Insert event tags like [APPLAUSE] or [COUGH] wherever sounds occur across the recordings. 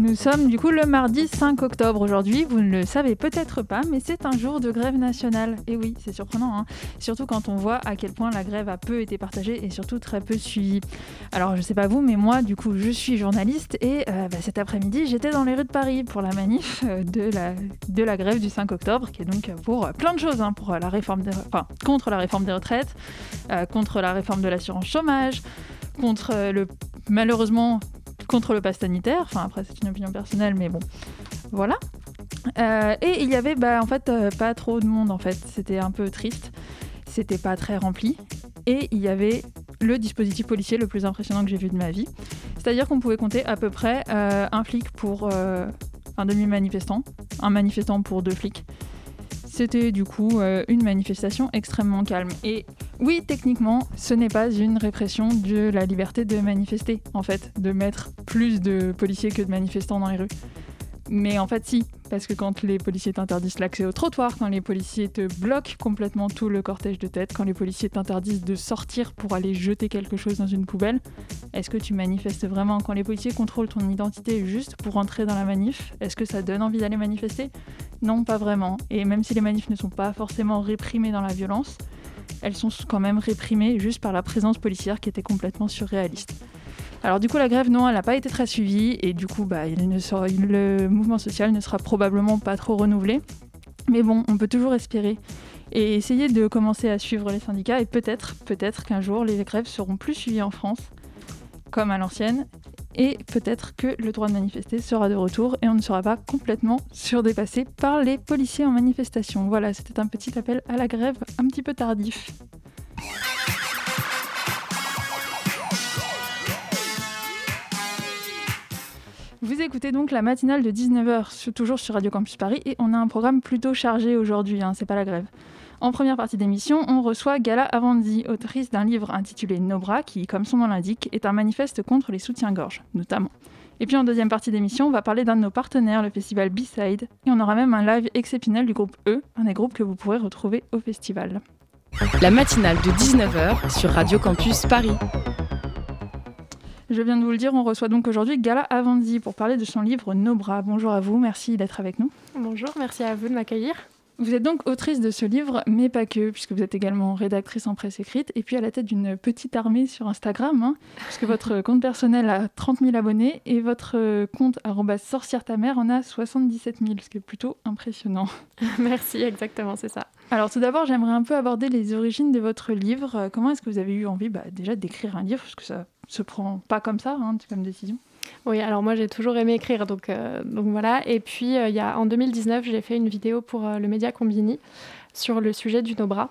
Nous sommes du coup le mardi 5 octobre aujourd'hui. Vous ne le savez peut-être pas, mais c'est un jour de grève nationale. Et oui, c'est surprenant, hein surtout quand on voit à quel point la grève a peu été partagée et surtout très peu suivie. Alors je sais pas vous, mais moi du coup je suis journaliste et euh, bah, cet après-midi j'étais dans les rues de Paris pour la manif euh, de la, grève du 5 octobre, qui est donc pour plein de choses, hein, pour la réforme enfin, contre la réforme des retraites, euh, contre la réforme de l'assurance chômage, contre le malheureusement contre le pass sanitaire. Enfin, après, c'est une opinion personnelle, mais bon, voilà. Euh, et il y avait, bah, en fait, euh, pas trop de monde, en fait. C'était un peu triste. C'était pas très rempli. Et il y avait le dispositif policier le plus impressionnant que j'ai vu de ma vie. C'est-à-dire qu'on pouvait compter à peu près euh, un flic pour un demi-manifestant, un manifestant pour deux flics. C'était du coup une manifestation extrêmement calme. Et oui, techniquement, ce n'est pas une répression de la liberté de manifester, en fait, de mettre plus de policiers que de manifestants dans les rues. Mais en fait, si, parce que quand les policiers t'interdisent l'accès au trottoir, quand les policiers te bloquent complètement tout le cortège de tête, quand les policiers t'interdisent de sortir pour aller jeter quelque chose dans une poubelle, est-ce que tu manifestes vraiment Quand les policiers contrôlent ton identité juste pour entrer dans la manif, est-ce que ça donne envie d'aller manifester? Non, pas vraiment. Et même si les manifs ne sont pas forcément réprimés dans la violence, elles sont quand même réprimées juste par la présence policière qui était complètement surréaliste. Alors du coup, la grève, non, elle n'a pas été très suivie et du coup, bah, le mouvement social ne sera probablement pas trop renouvelé. Mais bon, on peut toujours espérer et essayer de commencer à suivre les syndicats et peut-être, peut-être qu'un jour, les grèves seront plus suivies en France, comme à l'ancienne, et peut-être que le droit de manifester sera de retour et on ne sera pas complètement surdépassé par les policiers en manifestation. Voilà, c'était un petit appel à la grève un petit peu tardif. Vous écoutez donc la matinale de 19h, toujours sur Radio Campus Paris, et on a un programme plutôt chargé aujourd'hui, hein, c'est pas la grève. En première partie d'émission, on reçoit Gala Avandi, autrice d'un livre intitulé Nobra, qui, comme son nom l'indique, est un manifeste contre les soutiens-gorge, notamment. Et puis en deuxième partie d'émission, on va parler d'un de nos partenaires, le festival B-Side, et on aura même un live exceptionnel du groupe E, un des groupes que vous pourrez retrouver au festival. La matinale de 19h sur Radio Campus Paris. Je viens de vous le dire, on reçoit donc aujourd'hui Gala Avandi pour parler de son livre Nobra. Bonjour à vous, merci d'être avec nous. Bonjour, merci à vous de m'accueillir. Vous êtes donc autrice de ce livre, mais pas que, puisque vous êtes également rédactrice en presse écrite, et puis à la tête d'une petite armée sur Instagram, hein, puisque votre [LAUGHS] compte personnel a 30 000 abonnés et votre compte sorcière ta mère en a 77 000, ce qui est plutôt impressionnant. [LAUGHS] Merci, exactement, c'est ça. Alors tout d'abord, j'aimerais un peu aborder les origines de votre livre. Comment est-ce que vous avez eu envie bah, déjà d'écrire un livre, parce que ça se prend pas comme ça, hein, comme décision oui, alors moi j'ai toujours aimé écrire, donc, euh, donc voilà. Et puis euh, il y a, en 2019, j'ai fait une vidéo pour euh, le média Combini sur le sujet du Nobra.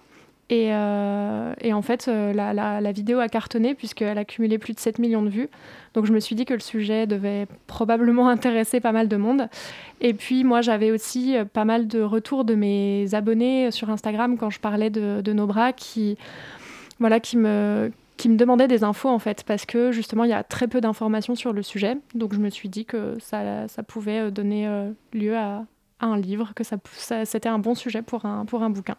Et, et en fait, la, la, vidéo a cartonné puisqu'elle a cumulé plus de 7 millions de vues. Donc je me suis dit que le sujet devait probablement [LAUGHS] intéresser pas mal de monde. Et puis moi j'avais aussi pas mal de retours de mes abonnés sur Instagram quand je parlais de, de Nobra qui, voilà, qui me qui me demandait des infos en fait, parce que justement il y a très peu d'informations sur le sujet. Donc je me suis dit que ça, ça pouvait euh, donner euh, lieu à, un livre, que ça, c'était un bon sujet pour un, pour un bouquin.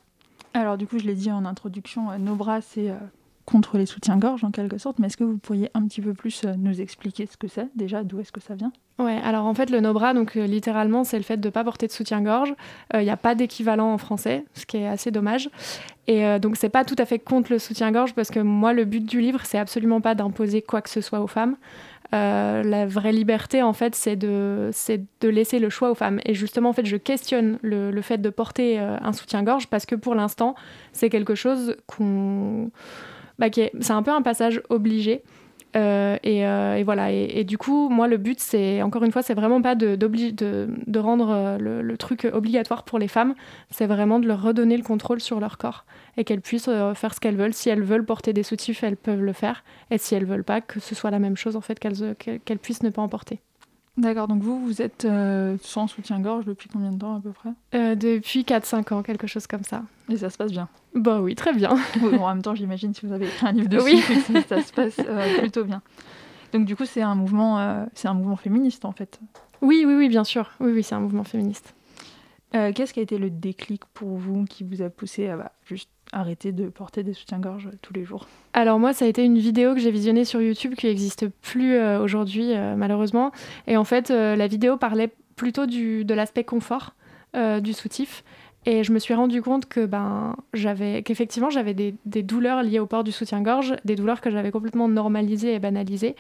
Alors du coup, je l'ai dit en introduction, euh, nos bras, c'est contre les soutiens-gorge en quelque sorte, mais est-ce que vous pourriez un petit peu plus nous expliquer ce que c'est déjà, d'où est-ce que ça vient? Ouais, alors en fait le Nobra, donc littéralement c'est le fait de ne pas porter de soutien-gorge. Il n'y a pas d'équivalent en français, ce qui est assez dommage. Et euh, donc, c'est pas tout à fait contre le soutien-gorge parce que moi, le but du livre, c'est absolument pas d'imposer quoi que ce soit aux femmes. Euh, la vraie liberté, en fait, c'est de, de laisser le choix aux femmes. Et justement, en fait, je questionne le, le fait de porter euh, un soutien-gorge parce que pour l'instant, c'est quelque chose qu'on. Bah, c'est un peu un passage obligé. Euh, euh, et, voilà. Et, du coup, moi, le but, c'est encore une fois, c'est vraiment pas de, de, rendre euh, le, truc obligatoire pour les femmes. C'est vraiment de leur redonner le contrôle sur leur corps et qu'elles puissent faire ce qu'elles veulent. Si elles veulent porter des soutifs, elles peuvent le faire. Et si elles veulent pas, que ce soit la même chose en fait, qu'elles qu'elles puissent ne pas en porter. D'accord, donc vous, vous êtes sans soutien-gorge depuis combien de temps à peu près? Depuis 4-5 ans, quelque chose comme ça. Et ça se passe bien? Bah oui, très bien. [LAUGHS] en même temps, j'imagine si vous avez écrit un livre dessus, oui. [LAUGHS] ça se passe plutôt bien. Donc du coup, c'est un mouvement, c'est un mouvement féministe en fait? Oui, oui, oui, bien sûr. Oui, oui, c'est un mouvement féministe. Euh, qu'est-ce qui a été le déclic pour vous qui vous a poussé à bah, juste arrêter de porter des soutiens-gorge tous les jours? Alors moi, ça a été une vidéo que j'ai visionnée sur YouTube qui n'existe plus euh, aujourd'hui, euh, malheureusement. Et en fait, la vidéo parlait plutôt du, de l'aspect confort du soutif. Et je me suis rendu compte que ben j'avais qu'effectivement j'avais des, des, douleurs liées au port du soutien-gorge, des douleurs que j'avais complètement normalisées et banalisées.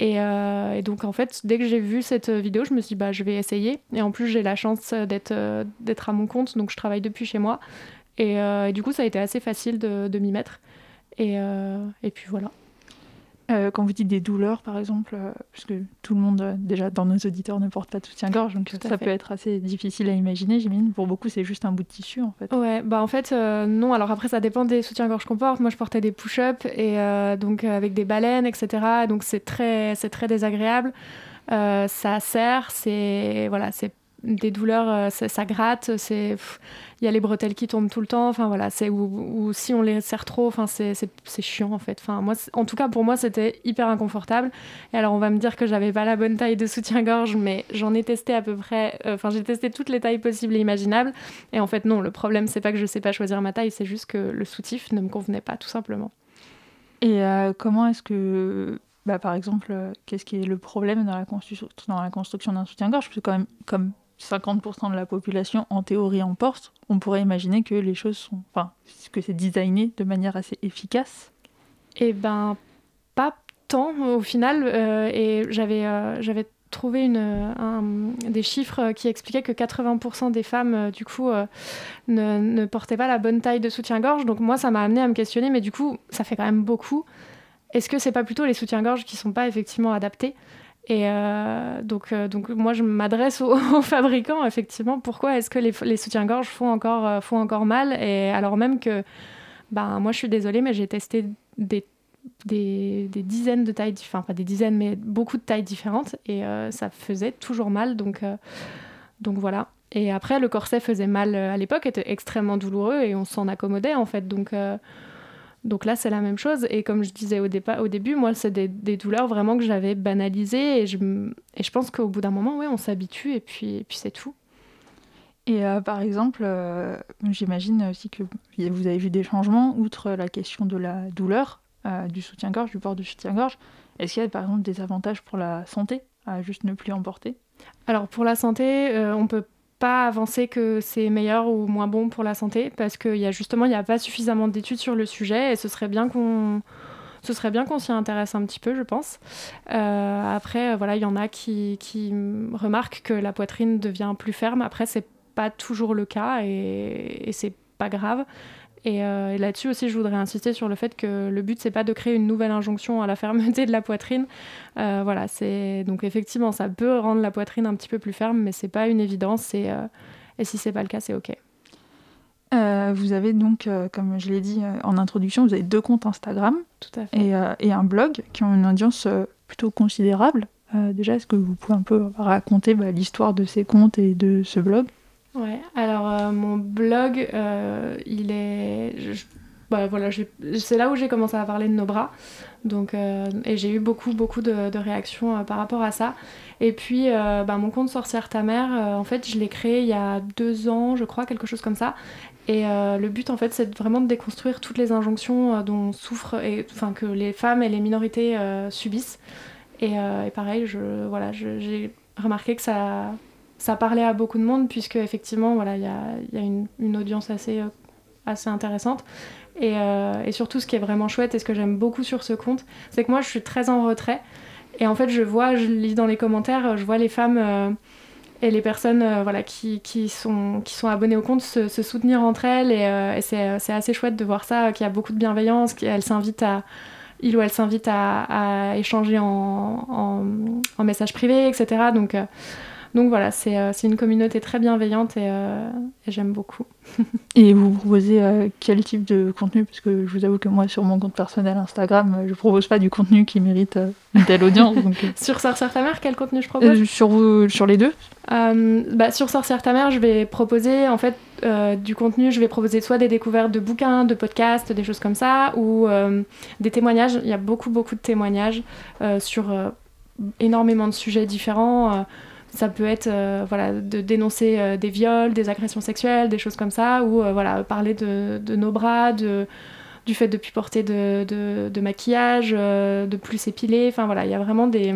Euh, et, donc en fait, dès que j'ai vu cette vidéo, je me suis dit bah je vais essayer. Et en plus j'ai la chance d'être euh, à mon compte, donc je travaille depuis chez moi. Et, euh, du coup ça a été assez facile de, de m'y mettre. Et, et puis voilà. Euh, quand vous dites des douleurs, par exemple, euh, puisque tout le monde, euh, déjà dans nos auditeurs, ne porte pas de soutien-gorge, donc ça peut être assez difficile à imaginer, j'imagine. Pour beaucoup, c'est juste un bout de tissu, en fait. Ouais, bah en fait, non. Alors après, ça dépend des soutiens-gorge qu'on porte. Moi, je portais des push-ups, et donc avec des baleines, etc. Donc c'est très, très désagréable. ça serre, c'est voilà, c'est des douleurs, euh, ça, gratte, c'est il y a les bretelles qui tombent tout le temps, enfin voilà, c'est ou, si on les serre trop, enfin c'est chiant en fait. Enfin moi, en tout cas pour moi c'était hyper inconfortable. Et alors on va me dire que j'avais pas la bonne taille de soutien-gorge, mais j'en ai testé à peu près, euh, enfin j'ai testé toutes les tailles possibles et imaginables. Et en fait non, le problème c'est pas que je sais pas choisir ma taille, c'est juste que le soutif ne me convenait pas tout simplement. Et euh, comment est-ce que bah, par exemple, qu'est-ce qui est le problème dans la, construction, dans la construction d'un soutien-gorge? Parce que quand même, comme 50% de la population en théorie en porte, on pourrait imaginer que les choses sont, enfin, que c'est designé de manière assez efficace. Eh ben, pas tant au final. Euh, et j'avais, euh, j'avais trouvé des chiffres qui expliquaient que 80% des femmes, euh, du coup, ne, ne, portaient pas la bonne taille de soutien-gorge. Donc moi, ça m'a amené à me questionner, mais du coup, ça fait quand même beaucoup. Est-ce que c'est pas plutôt les soutiens-gorge qui sont pas effectivement adaptés? Et euh, donc, euh, donc, moi, je m'adresse aux, [LAUGHS] fabricants, effectivement. Pourquoi est-ce que les, soutiens-gorge font encore, euh, font encore mal Et alors même que, ben, moi, je suis désolée, mais j'ai testé des, des, des, dizaines de tailles, enfin, pas des dizaines, mais beaucoup de tailles différentes. Et ça faisait toujours mal. Donc, donc voilà. Et après, le corset faisait mal à l'époque, était extrêmement douloureux et on s'en accommodait, en fait. Donc donc là, c'est la même chose. Et comme je disais au, départ, au début, moi, c'est des, douleurs vraiment que j'avais banalisées. Et je, et je pense qu'au bout d'un moment, ouais, on s'habitue et puis, et puis c'est tout. Et euh, par exemple, euh, j'imagine aussi que vous avez vu des changements, outre la question de la douleur, euh, du soutien-gorge, du port du soutien-gorge. Est-ce qu'il y a par exemple des avantages pour la santé à juste ne plus en porter Alors pour la santé, on peut pas avancer que c'est meilleur ou moins bon pour la santé parce qu'il y a justement il n'y a pas suffisamment d'études sur le sujet et ce serait bien qu'on ce serait bien qu'on s'y intéresse un petit peu, je pense. Euh, après, voilà, il y en a qui, qui, remarquent que la poitrine devient plus ferme. Après, c'est pas toujours le cas et, et c'est pas grave. Euh, et, là-dessus aussi, je voudrais insister sur le fait que le but, c'est pas de créer une nouvelle injonction à la fermeté de la poitrine. Euh, voilà, c'est donc effectivement, ça peut rendre la poitrine un petit peu plus ferme, mais c'est pas une évidence. Et, euh, et si c'est pas le cas, c'est ok. vous avez donc, comme je l'ai dit en introduction, vous avez deux comptes Instagram Tout à fait. Et, et, un blog qui ont une audience plutôt considérable. déjà, est-ce que vous pouvez un peu raconter bah, l'histoire de ces comptes et de ce blog? Ouais, alors euh, mon blog, euh, il est. bah, voilà, c'est là où j'ai commencé à parler de nos bras. Donc, euh, et j'ai eu beaucoup, beaucoup de, réactions par rapport à ça. Et puis, bah, mon compte Sorcière ta mère, en fait, je l'ai créé il y a deux ans, je crois, quelque chose comme ça. Et le but, en fait, c'est vraiment de déconstruire toutes les injonctions dont souffrent, et, enfin, que les femmes et les minorités subissent. Et, et, pareil, je, voilà, j'ai remarqué que ça ça parlait à beaucoup de monde puisque effectivement voilà il y a, une, audience assez, euh, intéressante. Et, euh, et, surtout ce qui est vraiment chouette et ce que j'aime beaucoup sur ce compte c'est que moi je suis très en retrait. Et en fait je vois je lis dans les commentaires je vois les femmes euh, et les personnes voilà qui, sont, abonnées au compte se, soutenir entre elles. Et, c'est assez chouette de voir ça qu'il y a beaucoup de bienveillance qu'elles s'invitent à il ou elle s'invite à, échanger en, en, message privé etc donc Donc voilà, c'est une communauté très bienveillante et, et j'aime beaucoup. [LAUGHS] et vous proposez quel type de contenu? Parce que je vous avoue que moi, sur mon compte personnel Instagram, je propose pas du contenu qui mérite une telle audience. [LAUGHS] sur Sorcière ta mère, quel contenu je propose? Sur, sur les deux bah, Sur Sorcière ta mère, je vais proposer en fait du contenu, je vais proposer soit des découvertes de bouquins, de podcasts, des choses comme ça, ou des témoignages. Il y a beaucoup, beaucoup de témoignages sur énormément de sujets différents. Euh, ça peut être euh, voilà, de dénoncer euh, des viols, des agressions sexuelles, des choses comme ça, ou voilà, parler de, nos bras, de, du fait de plus porter de, de, maquillage, de plus s'épiler. Enfin voilà, il y a vraiment des,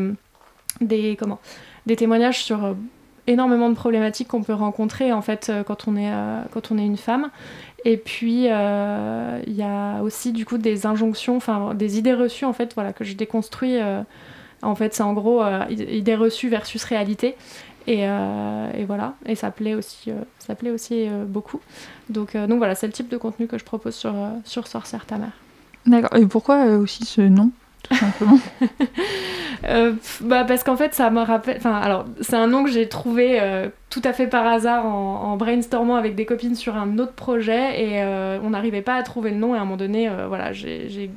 des, comment, des témoignages sur énormément de problématiques qu'on peut rencontrer en fait quand on est, quand on est une femme. Et puis il y a aussi du coup des injonctions, enfin des idées reçues en fait voilà que je déconstruis en fait, c'est en gros euh, idée reçue versus réalité. Et, euh, et, voilà, et ça plaît aussi, euh, ça plaît aussi beaucoup. Donc, donc voilà, c'est le type de contenu que je propose sur, sur Sorcière ta mère. D'accord, et pourquoi aussi ce nom tout simplement [LAUGHS] bah parce qu'en fait ça me rappelle enfin alors c'est un nom que j'ai trouvé tout à fait par hasard en, en, brainstormant avec des copines sur un autre projet et on n'arrivait pas à trouver le nom et à un moment donné voilà j'ai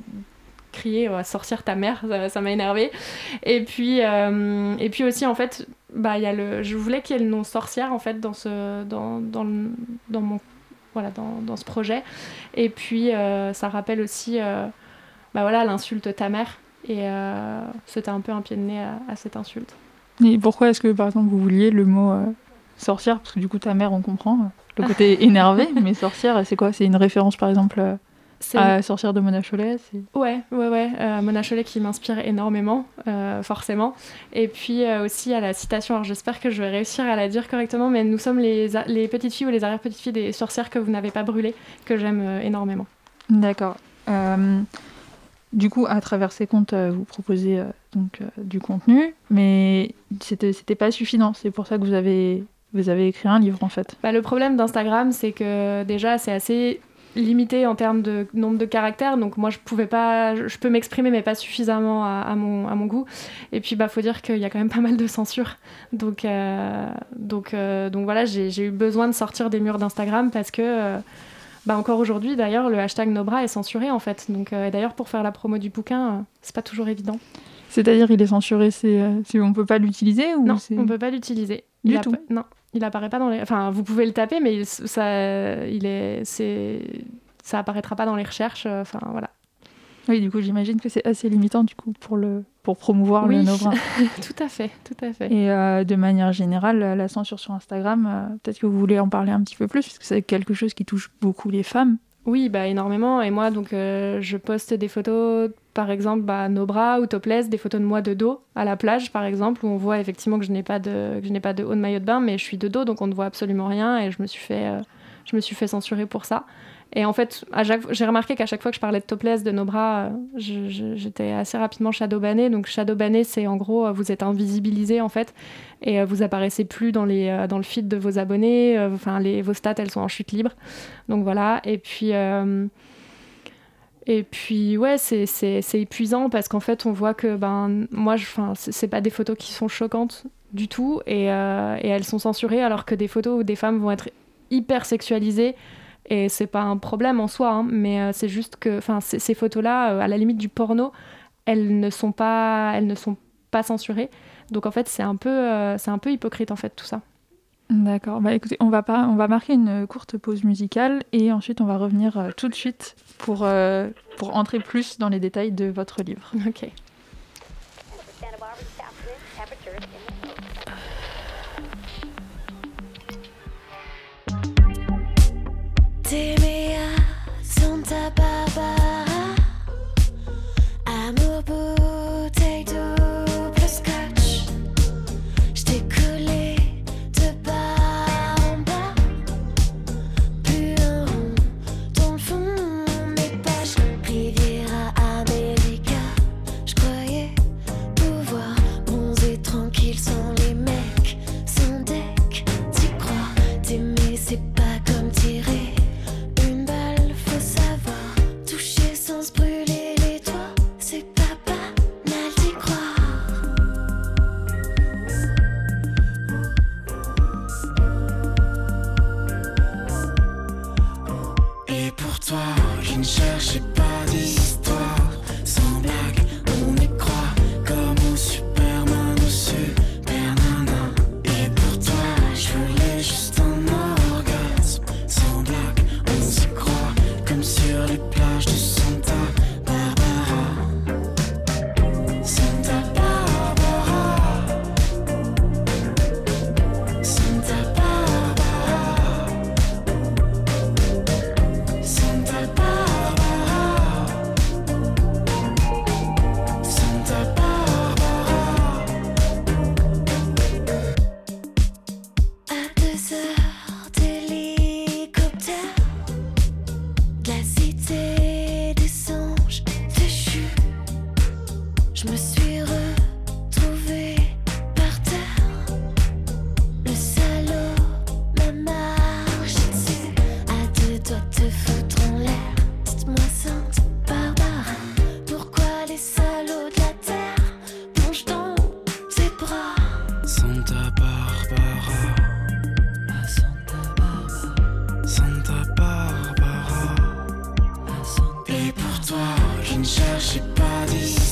crier à sortir ta mère, ça m'a énervé. Et puis, euh, et puis aussi, en fait, bah, y a le, je voulais qu'il y ait le nom sorcière en fait dans, ce, dans, dans, dans mon, voilà, dans, dans, ce projet. Et puis, euh, ça rappelle aussi euh, bah, voilà, l'insulte ta mère. Et c'était un peu un pied de nez à, cette insulte. Et pourquoi est-ce que, par exemple, vous vouliez le mot sorcière? Parce que du coup, ta mère, on comprend le côté [LAUGHS] énervé, mais sorcière, c'est quoi? C'est une référence, par exemple à sortir de Mona Chollet Ouais, ouais, ouais. Euh, Mona Chollet qui m'inspire énormément, euh, forcément. Et puis euh, aussi à la citation, alors j'espère que je vais réussir à la dire correctement, mais nous sommes les, les petites filles ou les arrière-petites filles des sorcières que vous n'avez pas brûlées, que j'aime énormément. D'accord. du coup, à travers ces comptes, vous proposez donc du contenu, mais c'était, c'était pas suffisant. C'est pour ça que vous avez vous avez écrit un livre en fait. Bah, le problème d'Instagram, c'est que déjà c'est assez limité en termes de nombre de caractères donc moi je pouvais pas je peux m'exprimer mais pas suffisamment à, mon, à mon goût. Et puis bah faut dire qu'il y a quand même pas mal de censure. Donc euh, donc euh, donc voilà j'ai eu besoin de sortir des murs d'Instagram parce que euh, bah encore aujourd'hui d'ailleurs le hashtag Nobra est censuré en fait. Donc et d'ailleurs pour faire la promo du bouquin c'est pas toujours évident. C'est-à-dire il est censuré c'est on peut pas l'utiliser ou non on peut pas l'utiliser. Du tout. non il apparaît pas dans les. Enfin, vous pouvez le taper, mais ça, il est, c'est, ça apparaîtra pas dans les recherches. Euh, enfin, voilà. Oui, du coup, j'imagine que c'est assez limitant du coup pour le pour promouvoir le Novra. [LAUGHS] tout à fait, tout à fait. Et euh, de manière générale, la censure sur Instagram, euh, peut-être que vous voulez en parler un petit peu plus, parce que c'est quelque chose qui touche beaucoup les femmes. Oui, bah énormément. Et moi, donc, je poste des photos par exemple bah, nos bras ou topless, des photos de moi de dos à la plage par exemple, où on voit effectivement que je n'ai pas de, haut de maillot de bain, mais je suis de dos donc on ne voit absolument rien et je me suis fait, euh, censurer pour ça. Et en fait, j'ai remarqué qu'à chaque fois que je parlais de topless, de nos bras, euh, j'étais assez rapidement shadowbanné. Donc shadowbanné, c'est en gros, euh, vous êtes invisibilisé en fait, et vous apparaissez plus dans, le feed de vos abonnés. Enfin, vos stats, elles sont en chute libre. Donc voilà. Et puis et puis, ouais, c'est épuisant parce qu'en fait, on voit que, ben, moi, c'est pas des photos qui sont choquantes du tout et, euh, et, elles sont censurées alors que des photos où des femmes vont être hyper sexualisées et c'est pas un problème en soi, hein, mais euh, c'est juste que, ces photos-là, euh, à la limite du porno, elles ne sont pas, elles ne sont pas censurées. Donc, en fait, c'est un, peu, c'est un peu hypocrite, en fait, tout ça. D'accord. Bah écoutez, on va, pas, on va marquer une courte pause musicale et ensuite on va revenir euh, tout de suite pour, euh, pour entrer plus dans les détails de votre livre. [LAUGHS] Ok. Tirer cherchez pas d'ici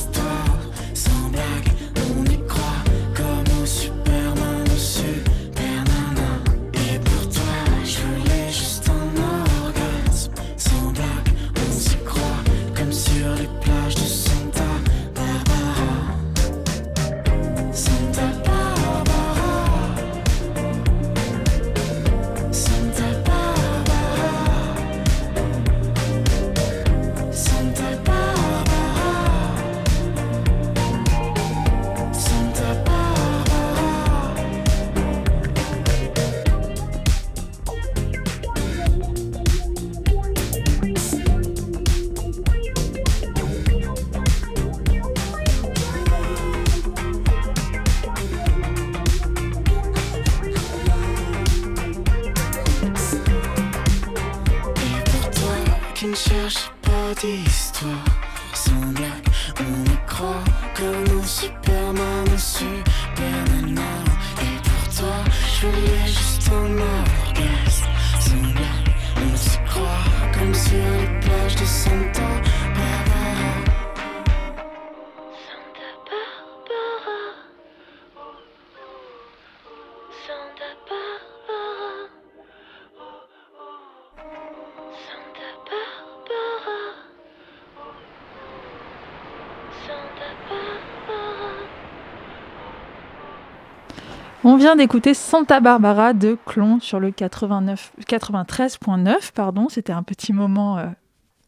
On vient d'écouter Santa Barbara de Clon sur le 93.9. Pardon, c'était un petit moment euh,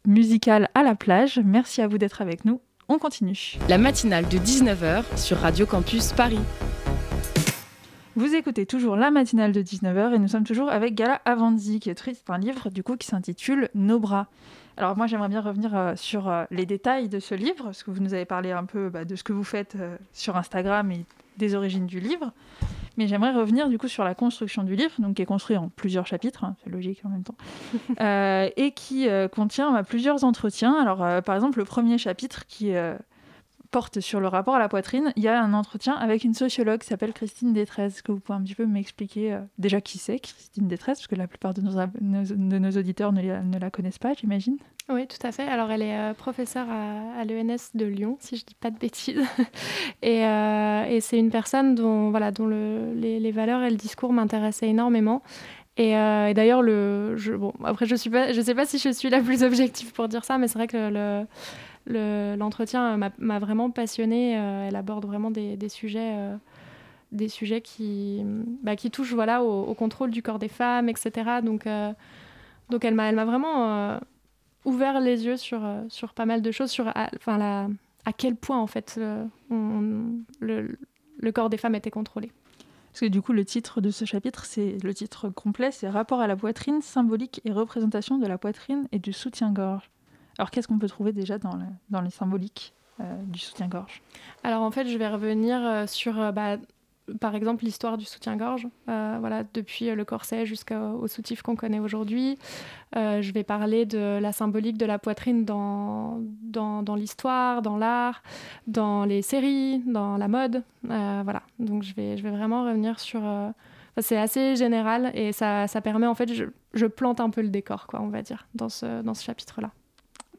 musical à la plage. Merci à vous d'être avec nous. On continue. La matinale de 19h sur Radio Campus Paris. Vous écoutez toujours la matinale de 19h et nous sommes toujours avec Gala Avanzi qui est un livre du coup qui s'intitule Nos bras. Alors moi j'aimerais bien revenir euh, sur euh, les détails de ce livre parce que vous nous avez parlé un peu bah, de ce que vous faites sur Instagram et des origines du livre. Mais j'aimerais revenir du coup sur la construction du livre, donc qui est construit en plusieurs chapitres, hein, c'est logique en même temps, [LAUGHS] euh, et qui euh, contient bah, plusieurs entretiens. Alors euh, par exemple le premier chapitre qui porte sur le rapport à la poitrine, il y a un entretien avec une sociologue qui s'appelle Christine Détresse. Est-ce que vous pouvez un petit peu m'expliquer déjà qui c'est Christine Détresse? Parce que la plupart de nos, auditeurs ne, la connaissent pas, j'imagine. Oui, tout à fait. Alors, elle est professeure à, l'ENS de Lyon, si je ne dis pas de bêtises. [LAUGHS] et, et c'est une personne dont, voilà, dont le, les, valeurs et le discours m'intéressaient énormément. Et, d'ailleurs, le, bon, après, je ne sais pas si je suis la plus objective pour dire ça, mais c'est vrai que le l'entretien m'a vraiment passionnée. Euh, elle aborde vraiment des, sujets, euh, des sujets qui, bah, touchent voilà, au, contrôle du corps des femmes, etc. Donc, euh, donc elle m'a vraiment ouvert les yeux sur, sur pas mal de choses, sur enfin, la, à quel point en fait le, le, corps des femmes était contrôlé. Parce que du coup, le titre de ce chapitre, c'est le titre complet, c'est Rapport à la poitrine, symbolique et représentation de la poitrine et du soutien-gorge. Alors qu'est-ce qu'on peut trouver déjà dans, dans les symboliques euh, du soutien-gorge? Alors en fait, je vais revenir euh, sur, euh, bah, par exemple, l'histoire du soutien-gorge, voilà, depuis le corset jusqu'au soutif qu'on connaît aujourd'hui. je vais parler de la symbolique de la poitrine dans, l'histoire, dans l'art, dans les séries, dans la mode. voilà, donc je vais, vraiment revenir sur... c'est assez général et ça, permet, en fait, je, plante un peu le décor, quoi, on va dire, dans ce chapitre-là.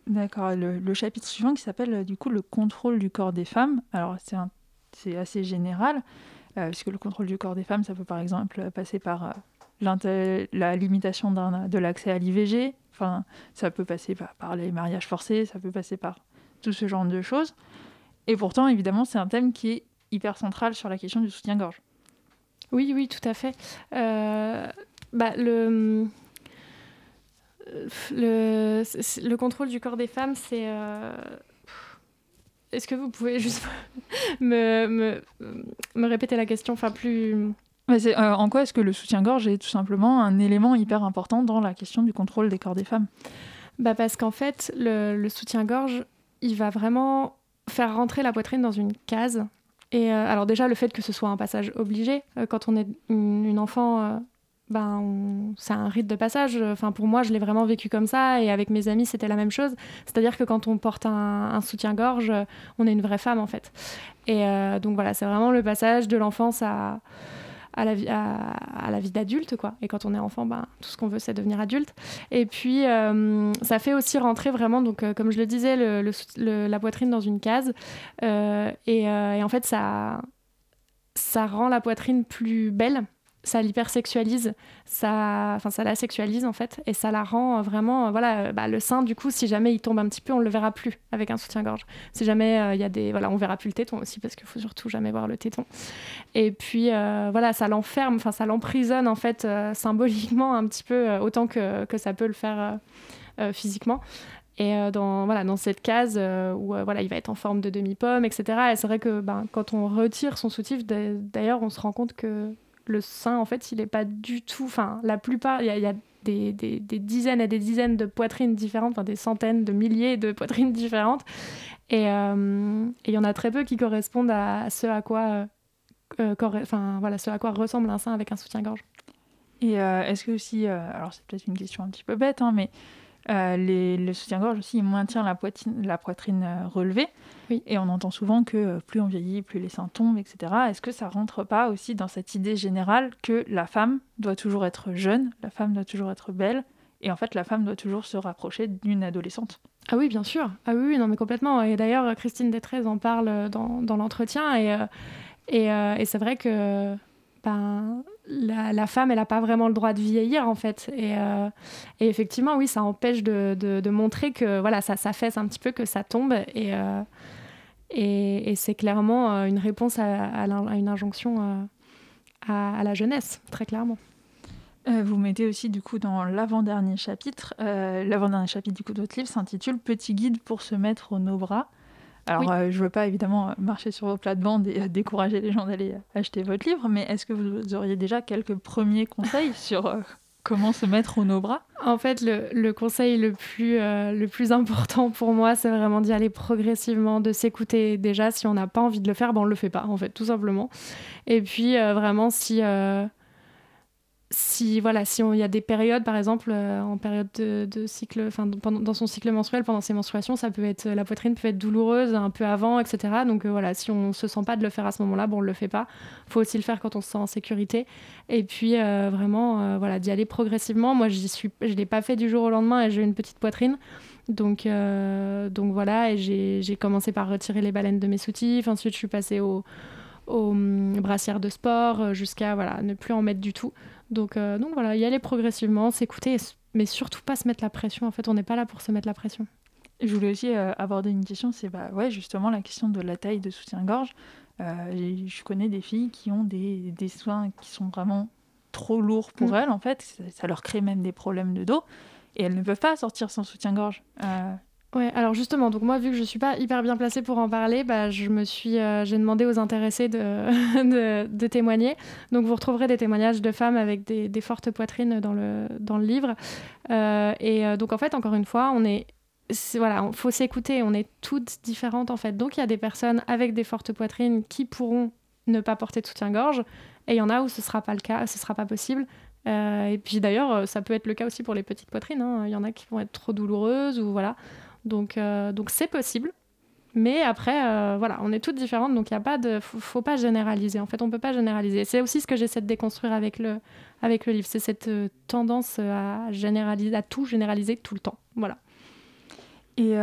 D'accord. Le, chapitre suivant qui s'appelle euh, du coup le contrôle du corps des femmes. Alors c'est assez général, euh, puisque le contrôle du corps des femmes, ça peut par exemple passer par euh, la limitation de l'accès à l'IVG. Enfin, ça peut passer par, par, les mariages forcés, ça peut passer par tout ce genre de choses. Et pourtant, évidemment, c'est un thème qui est hyper central sur la question du soutien-gorge. Oui, oui, tout à fait. bah, le le, le, contrôle du corps des femmes, c'est. Euh, est-ce que vous pouvez juste [LAUGHS] me, me, me, répéter la question enfin, plus... Euh, en quoi est-ce que le soutien-gorge est tout simplement un élément hyper important dans la question du contrôle des corps des femmes? Bah Parce qu'en fait, le, le soutien-gorge, il va vraiment faire rentrer la poitrine dans une case. Et alors déjà, le fait que ce soit un passage obligé, quand on est une, enfant, ben, c'est un rite de passage. Enfin, pour moi, je l'ai vraiment vécu comme ça. Et avec mes amis, c'était la même chose. C'est-à-dire que quand on porte un, soutien-gorge, on est une vraie femme, en fait. Et donc voilà, c'est vraiment le passage de l'enfance à la vie, d'adulte, quoi. Et quand on est enfant, ben, tout ce qu'on veut, c'est devenir adulte. Et puis, euh, ça fait aussi rentrer vraiment, donc, euh, comme je le disais, la poitrine dans une case. Euh, et, en fait, ça rend la poitrine plus belle ça l'hypersexualise, ça, enfin ça la sexualise en fait, et ça la rend euh, vraiment, euh, voilà, euh, bah, le sein du coup, si jamais il tombe un petit peu, on le verra plus avec un soutien-gorge. Si jamais il y a des, voilà, on verra plus le téton aussi parce qu'il faut surtout jamais voir le téton. Et puis voilà, ça l'enferme, enfin ça l'emprisonne en fait symboliquement un petit peu autant que, que ça peut le faire physiquement. Et dans, voilà, dans cette case où voilà, il va être en forme de demi-pomme, etc. Et c'est vrai que ben, quand on retire son soutif, d'ailleurs, on se rend compte que le sein, en fait, il n'est pas du tout. Enfin, la plupart, il y a, des, dizaines et des dizaines de poitrines différentes, enfin des centaines de milliers de poitrines différentes. Et euh, il y en a très peu qui correspondent à ce à quoi, euh, euh, enfin, voilà, ce à quoi ressemble un sein avec un soutien-gorge. Et est-ce que aussi, alors c'est peut-être une question un petit peu bête, hein, mais euh, le soutien-gorge aussi, il maintient la, poitrine, la poitrine euh, relevée. Oui. Et on entend souvent que euh, plus on vieillit, plus les seins tombent, etc. Est-ce que ça rentre pas aussi dans cette idée générale que la femme doit toujours être jeune, la femme doit toujours être belle, et en fait la femme doit toujours se rapprocher d'une adolescente? Ah oui, bien sûr. Ah oui, non mais complètement. Et d'ailleurs, Christine Détrez en parle dans, dans l'entretien, et, et, et c'est vrai que ben, la, femme, elle n'a pas vraiment le droit de vieillir, en fait. Et, euh, effectivement, oui, ça empêche de, montrer que voilà, ça s'affaisse un petit peu, que ça tombe. Et, euh, c'est clairement euh, une réponse à, une injonction à, la jeunesse, très clairement. vous mettez aussi du coup dans l'avant-dernier chapitre, l'avant-dernier chapitre du coup de votre livre s'intitule Petit guide pour se mettre au nos bras. Alors, euh, je ne veux pas évidemment marcher sur vos plates-bandes et euh, décourager les gens d'aller euh, acheter votre livre, mais est-ce que vous auriez déjà quelques premiers conseils [LAUGHS] sur comment se mettre au nos bras? En fait, le, conseil le plus, le plus important pour moi, c'est vraiment d'y aller progressivement, de s'écouter. Déjà, si on n'a pas envie de le faire, ben on ne le fait pas, en fait, tout simplement. Et puis, vraiment, si si voilà si il y a des périodes par exemple euh, en période de, cycle enfin dans son cycle menstruel pendant ses menstruations ça peut être la poitrine peut être douloureuse un peu avant etc donc euh, voilà si on se sent pas de le faire à ce moment-là bon on le fait pas. Faut aussi le faire quand on se sent en sécurité. Et puis euh, vraiment voilà d'y aller progressivement. Moi j'y suis je l'ai pas fait du jour au lendemain et j'ai une petite poitrine. Donc, donc voilà, et j'ai commencé par retirer les baleines de mes soutifs. Ensuite, je suis passée aux au, hum, brassières de sport jusqu'à voilà, ne plus en mettre du tout. Donc, euh, donc voilà, y aller progressivement, s'écouter, mais surtout pas se mettre la pression. En fait, on n'est pas là pour se mettre la pression. Je voulais aussi euh, aborder une question, c'est bah, ouais, justement la question de la taille de soutien-gorge. Euh, je connais des filles qui ont des, des soins qui sont vraiment trop lourds pour mm. elles, en fait. Ça, ça, leur crée même des problèmes de dos. Et elles ne peuvent pas sortir sans soutien-gorge. Ouais, alors justement, donc moi, vu que je suis pas hyper bien placée pour en parler, bah, je me suis, euh, j'ai demandé aux intéressés de, [LAUGHS] témoigner. Donc vous retrouverez des témoignages de femmes avec des, fortes poitrines dans le, livre. Euh, et euh, donc en fait, encore une fois, on est, voilà, il faut s'écouter. On est toutes différentes en fait. Donc il y a des personnes avec des fortes poitrines qui pourront ne pas porter de soutien-gorge, et il y en a où ce sera pas le cas, ce sera pas possible. et puis d'ailleurs, ça peut être le cas aussi pour les petites poitrines. Hein. Il y en a qui vont être trop douloureuses ou voilà. Donc, euh, donc c'est possible. Mais après, euh, voilà, on est toutes différentes, donc il y a pas de, faut, pas généraliser. En fait, on peut pas généraliser. C'est aussi ce que j'essaie de déconstruire avec le, avec le livre, c'est cette euh, tendance à généraliser, à tout généraliser tout le temps. Voilà. Et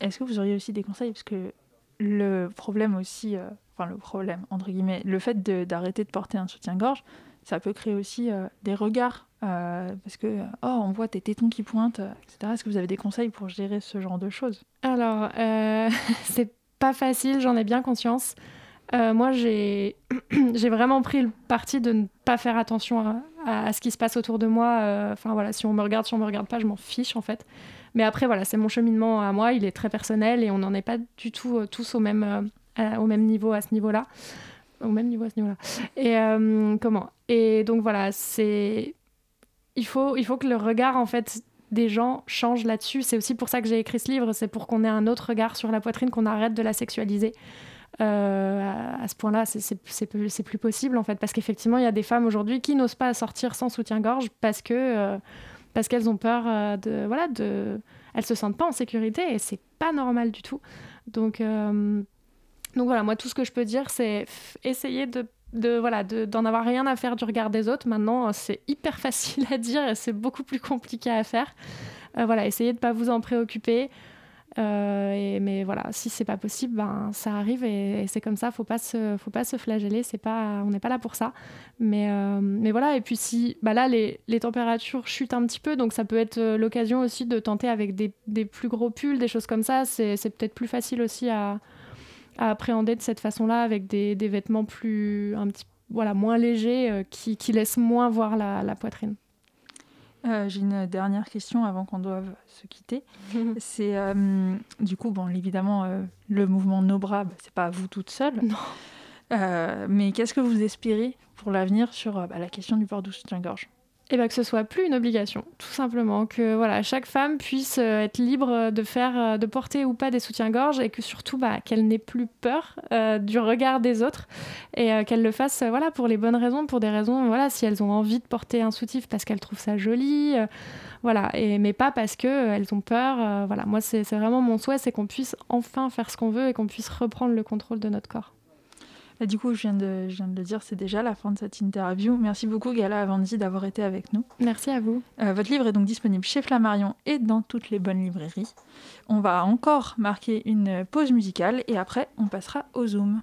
est-ce que vous auriez aussi des conseils? Parce que le problème aussi, enfin le problème entre guillemets, le fait d'arrêter de, porter un soutien-gorge, ça peut créer aussi des regards euh, parce que, oh, on voit tes tétons qui pointent, etc. Est-ce que vous avez des conseils pour gérer ce genre de choses? Alors, euh, [LAUGHS] c'est pas facile, j'en ai bien conscience. Euh, moi, [CLEARS THROAT] j'ai vraiment pris le parti de ne pas faire attention à, ce qui se passe autour de moi. Enfin, voilà, si on me regarde, si on me regarde pas, je m'en fiche, en fait. Mais après, voilà, c'est mon cheminement à moi, il est très personnel et on n'en est pas du tout tous au même, au même niveau à ce niveau-là. Au même niveau à ce niveau-là. Et comment? Et donc, voilà, c'est il faut, il faut que le regard en fait des gens changent là-dessus. C'est aussi pour ça que j'ai écrit ce livre, c'est pour qu'on ait un autre regard sur la poitrine, qu'on arrête de la sexualiser. Euh, à ce point-là, c'est plus possible en fait, parce qu'effectivement, il y a des femmes aujourd'hui qui n'osent pas sortir sans soutien-gorge parce que euh, parce qu'elles ont peur euh, de voilà de, elles se sentent pas en sécurité et c'est pas normal du tout. Donc donc voilà, moi tout ce que je peux dire, c'est essayer de de voilà d'en avoir rien à faire du regard des autres. Maintenant, c'est hyper [LAUGHS] facile à dire et c'est beaucoup plus compliqué à faire. voilà, essayez de pas vous en préoccuper. Euh, et, mais voilà, si c'est pas possible, ben, ça arrive et, c'est comme ça. Faut pas se, faut pas se flageller. C'est pas, on n'est pas là pour ça. Mais, euh, mais voilà. Et puis si, bah là, les, les, températures chutent un petit peu, donc ça peut être euh, l'occasion aussi de tenter avec des, des, plus gros pulls, des choses comme ça. C'est, peut-être plus facile aussi à, à, appréhender de cette façon-là, avec des, des, vêtements plus, un petit, voilà, moins légers, qui, qui laissent moins voir la, la poitrine. Euh, j'ai une dernière question avant qu'on doive se quitter. [LAUGHS] c'est euh, du coup, bon, évidemment, euh, le mouvement No Bras, bah, c'est pas vous toute seule. Non. mais qu'est-ce que vous espérez pour l'avenir sur bah, la question du port du soutien-gorge et eh ben, que ce soit plus une obligation, tout simplement, que voilà, chaque femme puisse euh, être libre de faire, euh, de porter ou pas des soutiens-gorge et que surtout bah, qu'elle n'ait plus peur euh, du regard des autres et qu'elle le fasse voilà, pour les bonnes raisons, pour des raisons, voilà, si elles ont envie de porter un soutif parce qu'elles trouvent ça joli, voilà, et, mais pas parce qu'elles ont peur. voilà, moi, c'est vraiment mon souhait, c'est qu'on puisse enfin faire ce qu'on veut et qu'on puisse reprendre le contrôle de notre corps du coup, je viens, de, je viens de le dire, c'est déjà la fin de cette interview. Merci beaucoup, Gala Avandi, d'avoir été avec nous. Merci à vous. Euh, votre livre est donc disponible chez Flammarion et dans toutes les bonnes librairies. On va encore marquer une pause musicale et après, on passera au Zoom.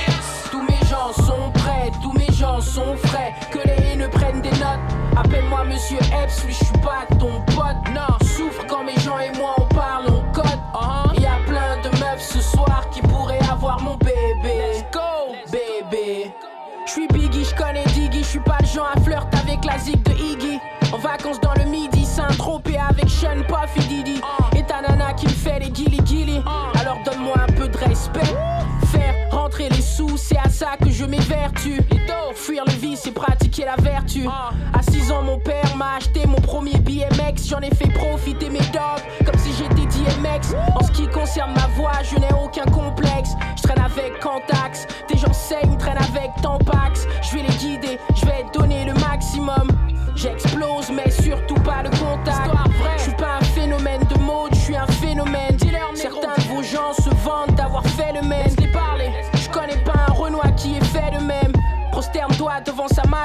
Gens sont prêts, tous mes gens sont frais. Que les ne prennent des notes. Appelle-moi Monsieur Epps, lui je suis pas ton pote. Non, souffre quand mes gens et moi on parle, on code. Uh-huh. Y a plein de meufs ce soir qui pourraient avoir mon bébé. Let's go, bébé. Je suis Biggie, je connais Diggy, je suis pas le genre à flirt avec la zig de Iggy. En vacances dans le midi, Saint-Tropez avec je m'évertue. Fuir le vice et pratiquer la vertu. À 6 ans, mon père m'a acheté mon premier BMX. J'en ai fait profiter mes dogs comme si j'étais DMX. En ce qui concerne ma voix, je n'ai aucun complexe. Je traîne avec Cantax, des gens saignent, traînent avec Tampax. Je vais les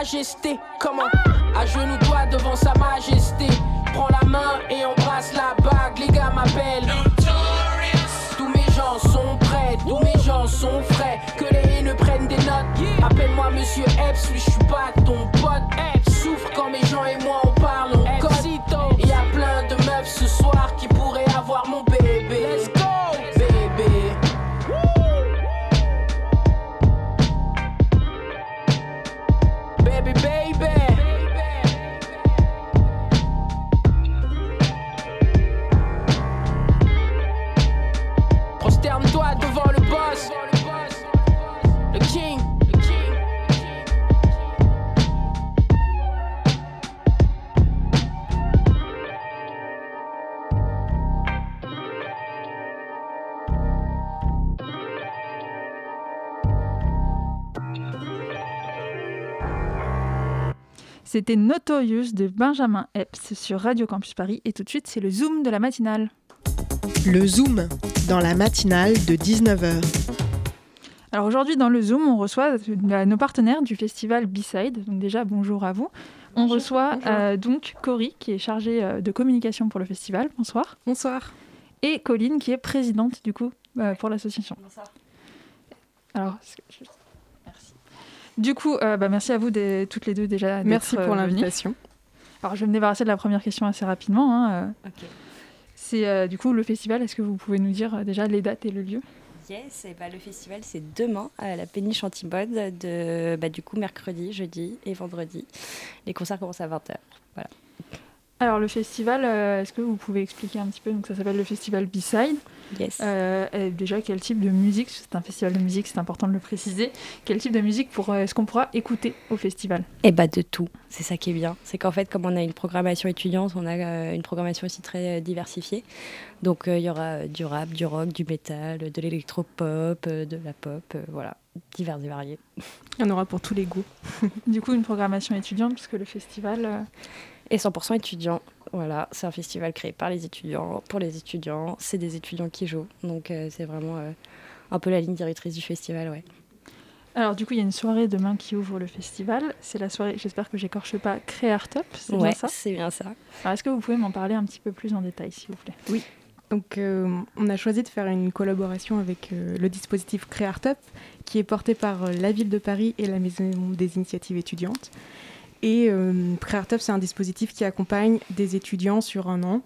majesté. Comment À genoux toi devant sa majesté. Prends la main et embrasse la bague. Les gars m'appellent. Tous mes gens sont prêts, tous mes gens sont frais. Que les ne prennent des notes. Appelle-moi Monsieur Epps, lui je suis pas ton pote. C'était Notorious de Benjamin Epps sur Radio Campus Paris. Et tout de suite, c'est le Zoom de la matinale. Le Zoom dans la matinale de 19h. Alors aujourd'hui, dans le Zoom, on reçoit nos partenaires du festival B-Side. Donc déjà, bonjour à vous. On reçoit euh, donc Cory, qui est chargée euh, de communication pour le festival. Bonsoir. Bonsoir. Et Colline, qui est présidente du coup euh, pour l'association. Bonsoir. Alors. Du coup, bah, merci à vous toutes les deux déjà. Merci pour l'invitation. Alors, je vais me débarrasser de la première question assez rapidement. Hein, C'est du coup le festival. Est-ce que vous pouvez nous dire déjà les dates et le lieu? Yes, et bah, le festival c'est demain à la péniche Antibode, de, bah, du coup mercredi, jeudi et vendredi. Les concerts commencent à 20h. Voilà. Alors le festival, euh, est-ce que vous pouvez expliquer un petit peu? Donc ça s'appelle le festival B-Side. Yes. Euh, déjà quel type de musique? C'est un festival de musique, c'est important de le préciser. Quel type de musique pour euh, est-ce qu'on pourra écouter au festival? Eh bah de tout. C'est ça qui est bien. C'est qu'en fait comme on a une programmation étudiante, on a une programmation aussi très diversifiée. Donc il y aura du rap, du rock, du métal, de l'électropop, de la pop, voilà, divers et variés. Il y en aura pour tous les goûts. [LAUGHS] du coup une programmation étudiante puisque le festival et 100% étudiants. Voilà, c'est un festival créé par les étudiants, pour les étudiants. C'est des étudiants qui jouent. Donc euh, c'est vraiment euh, un peu la ligne directrice du festival, ouais. Alors du coup, il y a une soirée demain qui ouvre le festival. C'est la soirée, j'espère que j'écorche pas, Créartop, c'est bien ça c'est bien ça. Alors est-ce que vous pouvez m'en parler un petit peu plus en détail, s'il vous plaît? Oui. Donc euh, on a choisi de faire une collaboration avec le dispositif Créartop, qui est porté par la ville de Paris et la Maison des initiatives étudiantes. Et euh, c'est un dispositif qui accompagne des étudiants sur un an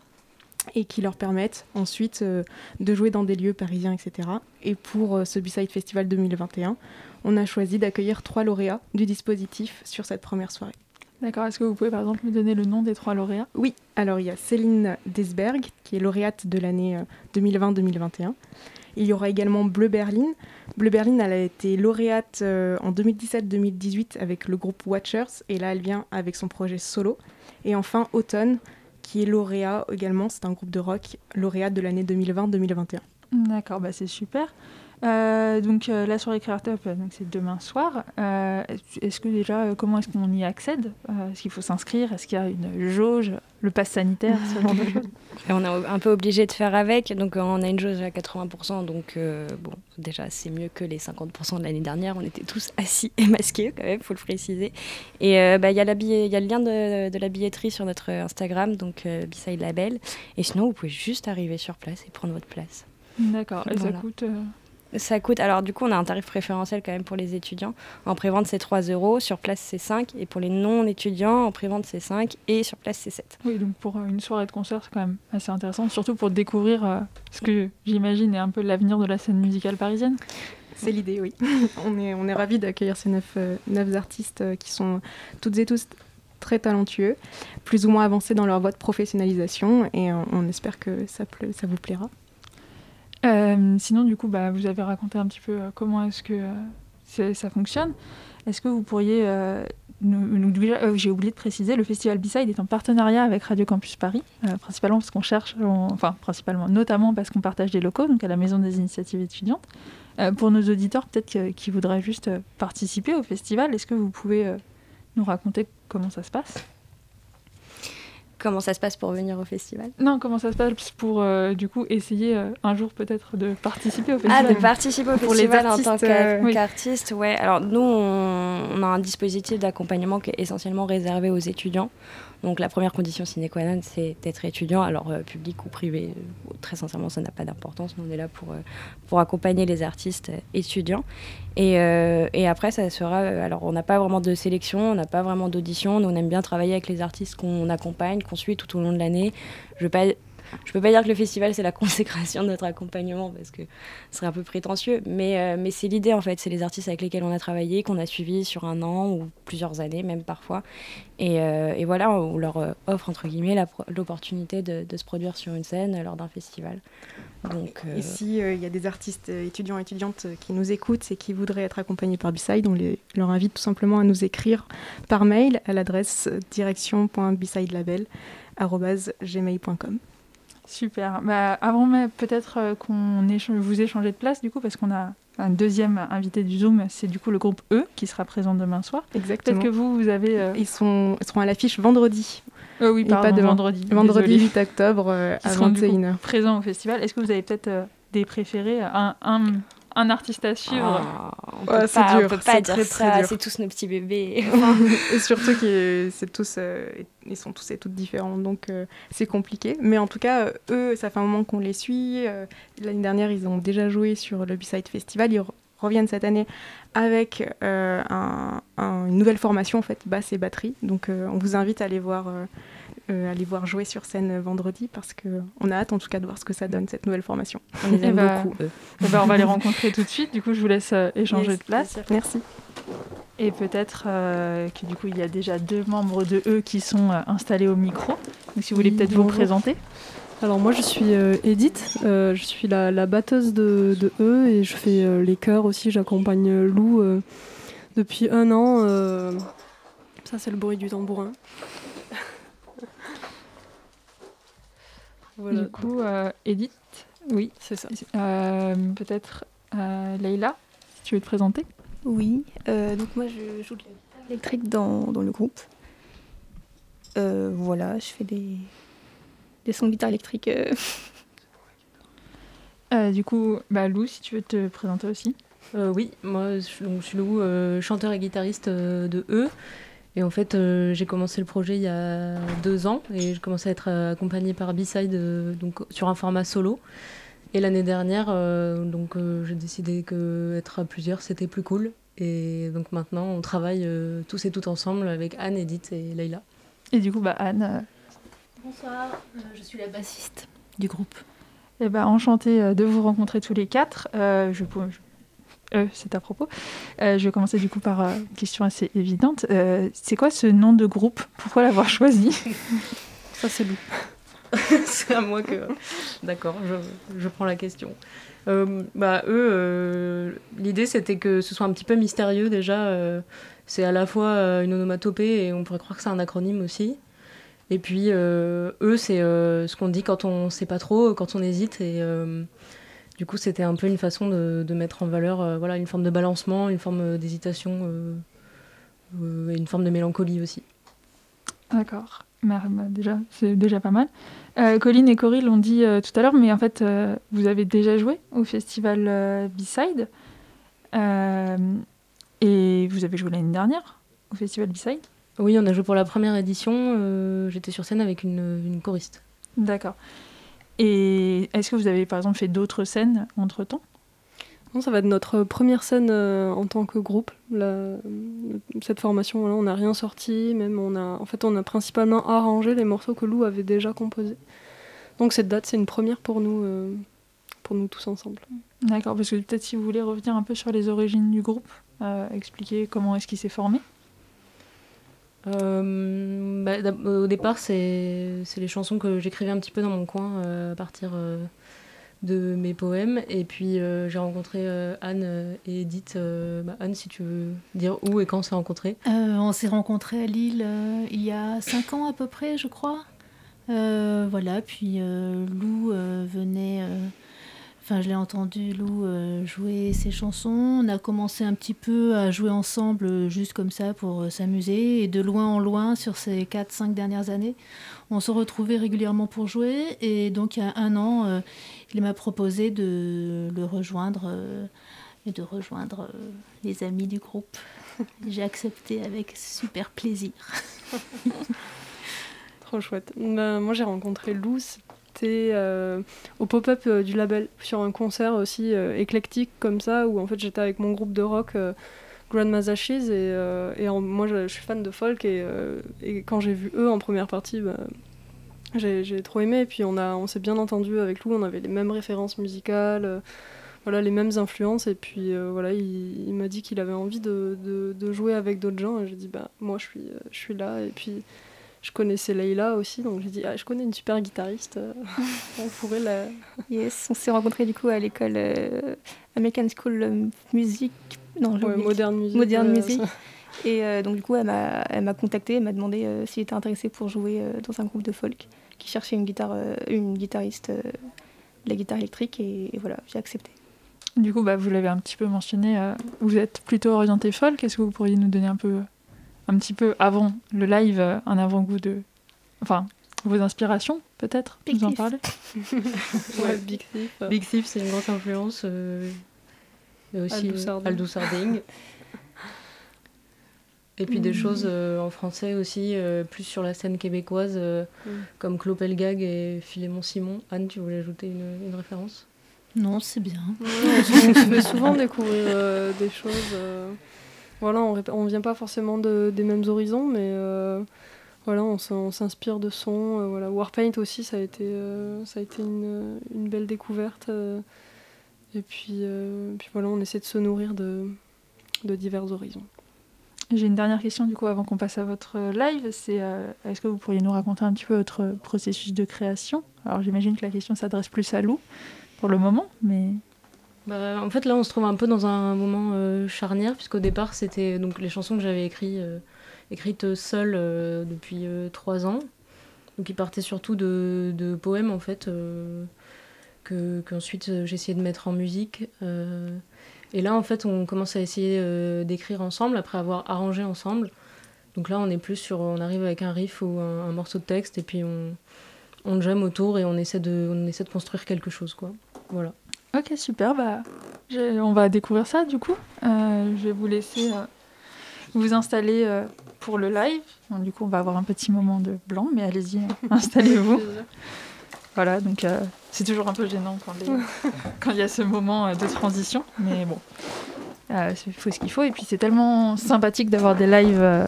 et qui leur permettent ensuite euh, de jouer dans des lieux parisiens, etc. Et pour euh, ce B-Side Festival 2021, on a choisi d'accueillir trois lauréats du dispositif sur cette première soirée. D'accord, est-ce que vous pouvez par exemple me donner le nom des trois lauréats? Oui, alors il y a Céline Desberg, qui est lauréate de l'année 2020-2021. Il y aura également Bleu Berlin. Bleu Berlin, elle a été lauréate euh, en 2017-2018 avec le groupe Watchers et là elle vient avec son projet solo. Et enfin Autumn, qui est lauréat également, c'est un groupe de rock lauréat de l'année 2020-2021. D'accord, bah c'est super. Euh, donc euh, la soirée Créatop, donc c'est demain soir. Euh, est-ce que déjà, comment est-ce qu'on y accède? Est-ce qu'il faut s'inscrire? Est-ce qu'il y a une jauge, le pass sanitaire, ce genre de [LAUGHS] choses? On est un peu obligé de faire avec. Donc on a une jauge à 80%. Donc bon, déjà c'est mieux que les 50% de l'année dernière. On était tous assis et masqués quand même, faut le préciser. Et bah, il y, a le lien de, la billetterie sur notre Instagram, donc Beside Label. Et sinon, vous pouvez juste arriver sur place et prendre votre place. D'accord. Et ça coûte ça coûte, alors du coup, on a un tarif préférentiel quand même pour les étudiants. En prévente, c'est 3 euros, sur place, c'est 5. Et pour les non-étudiants, en prévente, c'est 5. Et sur place, c'est 7. Oui, donc pour euh, une soirée de concert, c'est quand même assez intéressant, surtout pour découvrir euh, ce que j'imagine est un peu l'avenir de la scène musicale parisienne. C'est l'idée, oui. [LAUGHS] on est, on est ravis d'accueillir ces neuf, euh, neuf artistes qui sont toutes et tous très talentueux, plus ou moins avancés dans leur voie de professionnalisation. Et on, espère que ça, ça vous plaira. Euh, sinon, du coup, bah, vous avez raconté un petit peu euh, comment est-ce que euh, ça fonctionne. Est-ce que vous pourriez nous, j'ai oublié de préciser, le festival B-Side est en partenariat avec Radio Campus Paris, principalement parce qu'on cherche, enfin principalement, notamment parce qu'on partage des locaux, donc à la Maison des Initiatives étudiantes. pour nos auditeurs, peut-être qui voudraient juste participer au festival, est-ce que vous pouvez nous raconter comment ça se passe? Comment ça se passe pour venir au festival? Non, comment ça se passe pour euh, du coup essayer euh, un jour peut-être de participer au festival Ah, de participer au pour festival les en tant euh, qu'artiste, ouais. Alors nous, on, a un dispositif d'accompagnement qui est essentiellement réservé aux étudiants. Donc la première condition sine qua non, c'est d'être étudiant, alors euh, public ou privé. Euh, très sincèrement, ça n'a pas d'importance. On est là pour, euh, pour accompagner les artistes étudiants. Et, et, après, ça sera. Alors, on n'a pas vraiment de sélection, on n'a pas vraiment d'audition. on aime bien travailler avec les artistes qu'on accompagne, qu'on suit tout au long de l'année. Je ne pas je peux pas dire que le festival c'est la [LAUGHS] consécration de notre accompagnement parce que ce serait un peu prétentieux, mais, euh, mais c'est l'idée en fait. C'est les artistes avec lesquels on a travaillé, qu'on a suivis sur un an ou plusieurs années même parfois. Et, euh, et voilà, on leur euh, offre entre guillemets l'opportunité de, de, se produire sur une scène lors d'un festival. Donc, Ici, il y a des artistes étudiants et étudiantes qui nous écoutent et qui voudraient être accompagnés par B-Side. On les, leur invite tout simplement à nous écrire par mail à l'adresse direction.bsidelabel.gmail.com. Super. Bah, avant peut-être qu'on vous échangez de place, du coup, parce qu'on a un deuxième invité du Zoom, c'est du coup le groupe E qui sera présent demain soir. Exactement. Peut-être que vous, vous avez... Ils, sont, ils seront à l'affiche vendredi. oui, pardon, pas de vendredi. Vendredi 8 octobre à 21h. Présent au festival. Est-ce que vous avez peut-être des préférés un, un, un artiste à suivre. Oh, on peut pas, dur. peut pas dire ça. C'est tous nos petits bébés. [LAUGHS] et surtout qu'ils tous, euh, ils sont tous et toutes différents, donc euh, c'est compliqué. Mais en tout cas, euh, eux, ça fait un moment qu'on les suit. L'année dernière, ils ont déjà joué sur le B-Side Festival. Ils reviennent cette année avec un, une nouvelle formation en fait, basse et batterie. Donc, on vous invite à aller voir euh, aller voir jouer sur scène vendredi parce qu'on a hâte en tout cas de voir ce que ça donne cette nouvelle formation. On les aime eh ben, beaucoup. Eh ben, on va les rencontrer tout de suite. Du coup, je vous laisse euh, échanger de place. Merci. Et peut-être euh, que du coup, il y a déjà deux membres de eux qui sont installés au micro. Donc, si vous voulez peut-être vous présenter. Alors moi je suis Edith, je suis la, batteuse de, de, eux et je fais les chœurs aussi, j'accompagne Lou depuis un an. ça c'est le bruit du tambourin. Du coup, euh, Edith, oui, c'est ça. Euh, peut-être euh, Leïla, si tu veux te présenter. Oui, donc moi je joue de la guitare électrique dans, dans le groupe. voilà, je fais des, des sons de guitare électrique. [LAUGHS] du coup, bah, Lou, si tu veux te présenter aussi. oui, moi je, donc, je suis Lou, chanteur et guitariste de E. Et en fait, euh, j'ai commencé le projet il y a deux ans et je commençais à être euh, accompagnée par B-Side euh, donc, sur un format solo. Et l'année dernière, donc j'ai décidé que être à plusieurs, c'était plus cool. Et donc maintenant, on travaille tous et toutes ensemble avec Anne, Edith et Leïla. Et du coup, bah, Anne. Bonsoir, je suis la bassiste du groupe. Et eh bah, enchantée de vous rencontrer tous les quatre. je, je euh, c'est à propos. Euh, je vais commencer du coup par euh, une question assez évidente. c'est quoi ce nom de groupe? Pourquoi l'avoir choisi? [LAUGHS] Ça, c'est Lou. [LAUGHS] c'est à moi que. D'accord, je, prends la question. bah, eux, l'idée c'était que ce soit un petit peu mystérieux déjà. c'est à la fois une onomatopée et on pourrait croire que c'est un acronyme aussi. Et puis, eux, c'est ce qu'on dit quand on sait pas trop, quand on hésite. Et du coup, c'était un peu une façon de, mettre en valeur euh, voilà, une forme de balancement, une forme euh, d'hésitation euh, et une forme de mélancolie aussi. D'accord. Bah, déjà, c'est déjà pas mal. Colline et Cory l'ont dit tout à l'heure, mais en fait, vous avez déjà joué au festival B-Side. et vous avez joué l'année dernière au festival B-Side Oui, on a joué pour la première édition. J'étais sur scène avec une, une choriste. D'accord. Et est-ce que vous avez par exemple fait d'autres scènes entre-temps? Non, ça va être notre première scène euh, en tant que groupe. cette formation, là, on n'a rien sorti. Même on a, en fait, on a principalement arrangé les morceaux que Lou avait déjà composés. Donc cette date, c'est une première pour nous, euh, pour nous tous ensemble. D'accord, parce que peut-être si vous voulez revenir un peu sur les origines du groupe, euh, expliquer comment est-ce qu'il s'est formé. Euh, bah, au départ, c'est les chansons que j'écrivais un petit peu dans mon coin euh, à partir euh, de mes poèmes. Et puis j'ai rencontré Anne et Edith. Bah, Anne, si tu veux dire où et quand on s'est rencontrés On s'est rencontrés à Lille il y a 5 ans à peu près, je crois. voilà, puis Lou venait Enfin, je l'ai entendu Lou euh, jouer ses chansons. On a commencé un petit peu à jouer ensemble, euh, juste comme ça, pour euh, s'amuser. Et de loin en loin, sur ces 4-5 dernières années, on se retrouvait régulièrement pour jouer. Et donc, il y a un an, il m'a proposé de le rejoindre et de rejoindre les amis du groupe. [LAUGHS] J'ai accepté avec super plaisir. [LAUGHS] Trop chouette. Bah, moi, j'ai rencontré Lou, euh, au pop-up euh, du label. Sur un concert aussi euh, éclectique comme ça où en fait j'étais avec mon groupe de rock Grandma's Ashes et, moi je, suis fan de folk et, quand j'ai vu eux en première partie bah, j'ai trop aimé. Et puis on, a, on s'est bien entendu avec Lou, on avait les mêmes références musicales, voilà, les mêmes influences. Et puis voilà, il, m'a dit qu'il avait envie de jouer avec d'autres gens. Et j'ai dit bah moi je suis, je suis là. Et puis je connaissais Leïla aussi, donc j'ai dit ah, je connais une super guitariste, euh, [LAUGHS] on pourrait la. [LAUGHS] Yes, on s'est rencontrés du coup à l'école euh, American School Music, non, Modern Music. Modern Music. [LAUGHS] Et euh, donc du coup, elle m'a contacté, elle m'a demandé s'il était intéressé pour jouer dans un groupe de folk qui cherchait une guitare, une guitariste, la guitare électrique, et, voilà, j'ai accepté. Du coup, bah, vous l'avez un petit peu mentionné, vous êtes plutôt orienté folk. Est-ce que vous pourriez nous donner un peu, un petit peu avant le live, un avant-goût de, enfin, vos inspirations, peut-être Vous en parlez? [LAUGHS] Ouais, Big Thief. Big Thief, c'est une grande influence. Euh, et aussi Aldous Sarding. Et puis des mm. choses euh, en français aussi, euh, plus sur la scène québécoise, mm. comme Clopelgag et Philémon Simon. Anne, tu voulais ajouter une, une référence? Non, c'est bien. se fait souvent découvrir des choses. Voilà, on ne vient pas forcément de, des mêmes horizons, mais voilà, on s'inspire de sons. Euh, voilà. Warpaint aussi, ça a été, euh, une, belle découverte. Euh. et puis, voilà, on essaie de se nourrir de, de divers horizons. J'ai une dernière question du coup avant qu'on passe à votre live. C'est est-ce que vous pourriez nous raconter un petit peu votre processus de création? Alors j'imagine que la question s'adresse plus à Lou pour le moment, mais bah, en fait là on se trouve un peu dans un moment charnière puisqu'au départ c'était donc les chansons que j'avais écrites écrite seule euh, depuis euh, trois ans. Donc il partait surtout de, poèmes en fait, euh, que, qu'ensuite essayé de mettre en musique. et là en fait on commence à essayer d'écrire ensemble après avoir arrangé ensemble. Donc là, on est plus sur, on arrive avec un riff ou un, morceau de texte et puis on, on jamme autour et on essaie de, on essaie de construire quelque chose, quoi. Voilà. Ok, super. Bah, on va découvrir ça du coup. je vais vous laisser vous installer pour le live. du coup, on va avoir un petit moment de blanc, mais allez-y, [LAUGHS] installez-vous. voilà, donc euh, c'est toujours un peu gênant [LAUGHS] quand il y a ce moment euh, de transition, mais bon, euh, il faut ce qu'il faut. Et puis c'est tellement sympathique d'avoir des lives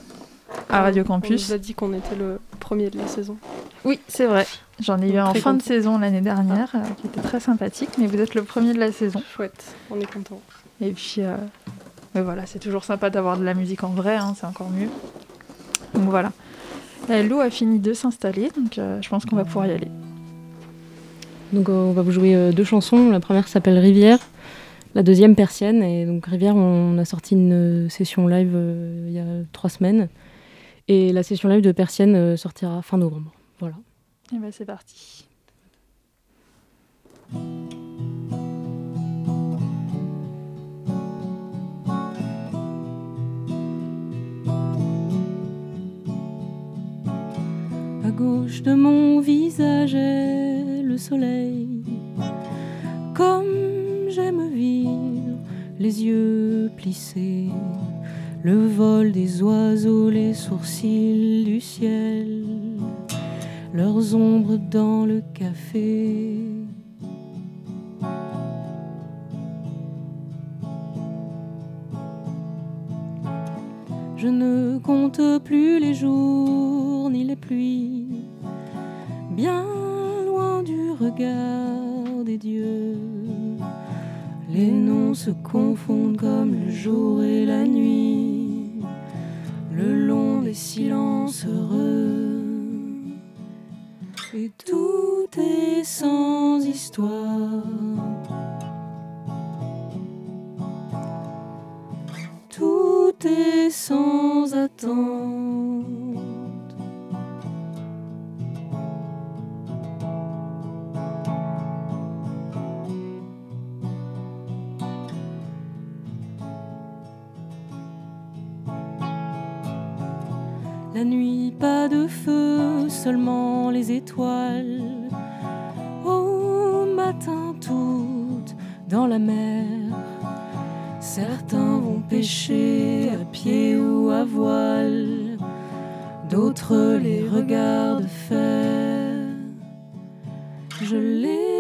à Radio Campus. On nous a dit qu'on était le premier de la saison. Oui, c'est vrai. J'en ai eu un en fin de saison l'année dernière, qui était très sympathique, mais vous êtes le premier de la saison. Chouette, on est content. Et puis, mais voilà, c'est toujours sympa d'avoir de la musique en vrai, hein, c'est encore mieux. Donc voilà. L'eau a fini de s'installer, donc euh, je pense qu'on va pouvoir y aller. Donc euh, on va vous jouer euh, deux chansons. La première s'appelle Rivière, la deuxième Persienne. Et donc Rivière, on a sorti une session live il y a trois semaines. Et la session live de Persienne sortira fin novembre. Voilà. Et ben c'est parti. À gauche de mon visage est le soleil. Comme j'aime vivre, les yeux plissés, le vol des oiseaux, les sourcils du ciel, leurs ombres dans le café. Je ne compte plus les jours ni les pluies, bien loin du regard des dieux. Les noms se confondent comme le jour et la nuit, le long des silences heureux. Et tout est sans histoire. tout est sans attente. Pas de feu, seulement les étoiles. Au matin, toutes dans la mer Certains vont pêcher à pied ou à voile, d'autres les regardent faire. Je les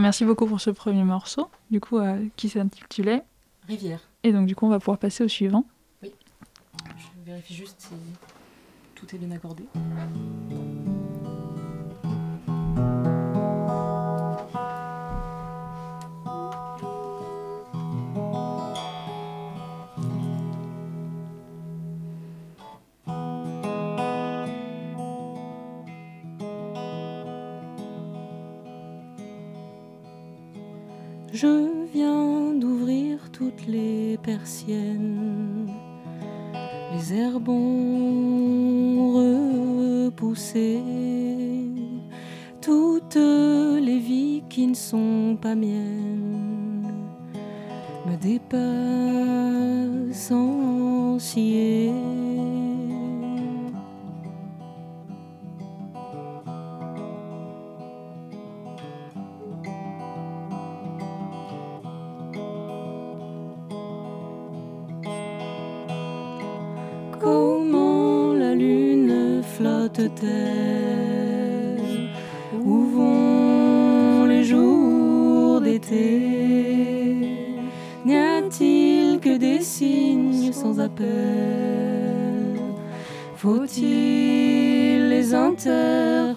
merci beaucoup pour ce premier morceau, du coup, euh, qui s'intitulait Rivière. Et donc, du coup, on va pouvoir passer au suivant. Oui. Je vérifie juste si tout est bien accordé. Les herbes ont repoussé toutes les vies qui ne sont pas miennes. Me dépassent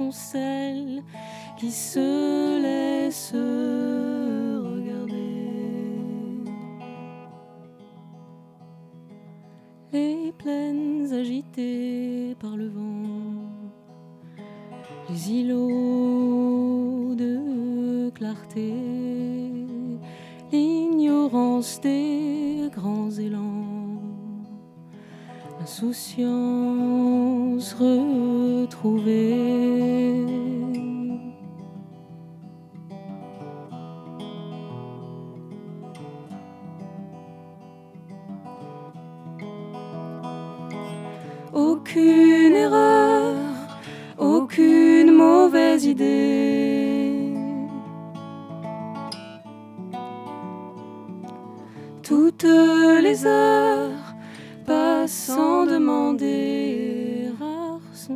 sont celles qui se laissent regarder. Les plaines agitées par le vent, les îlots de clarté, l'ignorance des grands élans, l'insouciance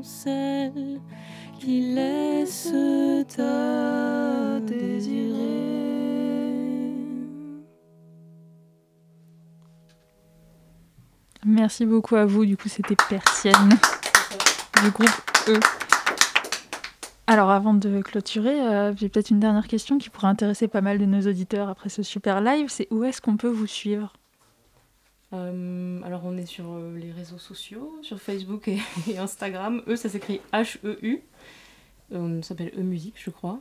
celles qui laissent à désirer. Merci beaucoup à vous. Du coup, c'était Persienne du groupe E. Alors, avant de clôturer, euh, j'ai peut-être une dernière question qui pourrait intéresser pas mal de nos auditeurs après ce super live. C'est où est-ce qu'on peut vous suivre? Euh, alors on est sur euh, les réseaux sociaux, sur Facebook et, [LAUGHS] et Instagram. E, ça s'écrit H-E-U. Euh, on s'appelle E-Musique, je crois.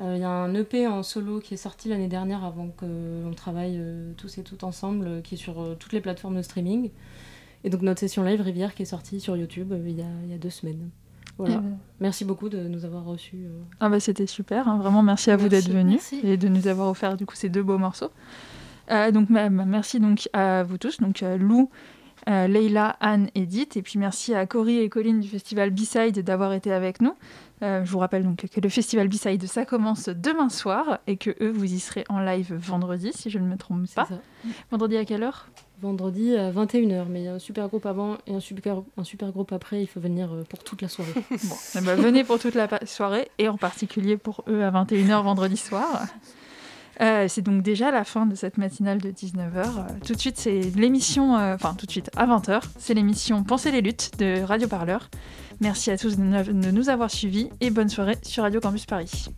Euh, Il y a un EP en solo qui est sorti l'année dernière avant qu'on travaille tous et toutes ensemble, qui est sur toutes les plateformes de streaming. Et donc notre session live Rivière qui est sortie sur YouTube il, y a, il y a deux semaines. Voilà. Eh ben. Merci beaucoup de nous avoir reçus. Ah bah c'était super, hein. vraiment merci à vous d'être venus Merci. et de nous avoir offert du coup ces deux beaux morceaux. Euh, donc merci donc à vous tous, donc euh, Lou, euh, Leïla, Anne, Edith. Et puis merci à Cory et Colline du festival B-Side d'avoir été avec nous. Euh, je vous rappelle donc que le festival B-Side, ça commence demain soir et que eux, vous y serez en live vendredi, si je ne me trompe pas. Vendredi à quelle heure? Vendredi à 21h, mais il y a un super groupe avant et un super, un super groupe après. Il faut venir pour toute la soirée. [LAUGHS] bon, eh ben, venez pour toute la soirée et en particulier pour eux à 21h vendredi soir. Euh, c'est donc déjà la fin de cette matinale de 19h. tout de suite, c'est l'émission, enfin tout de suite à 20h, c'est l'émission Penser les luttes de Radio Parleur. Merci à tous de nous avoir suivis et bonne soirée sur Radio Campus Paris.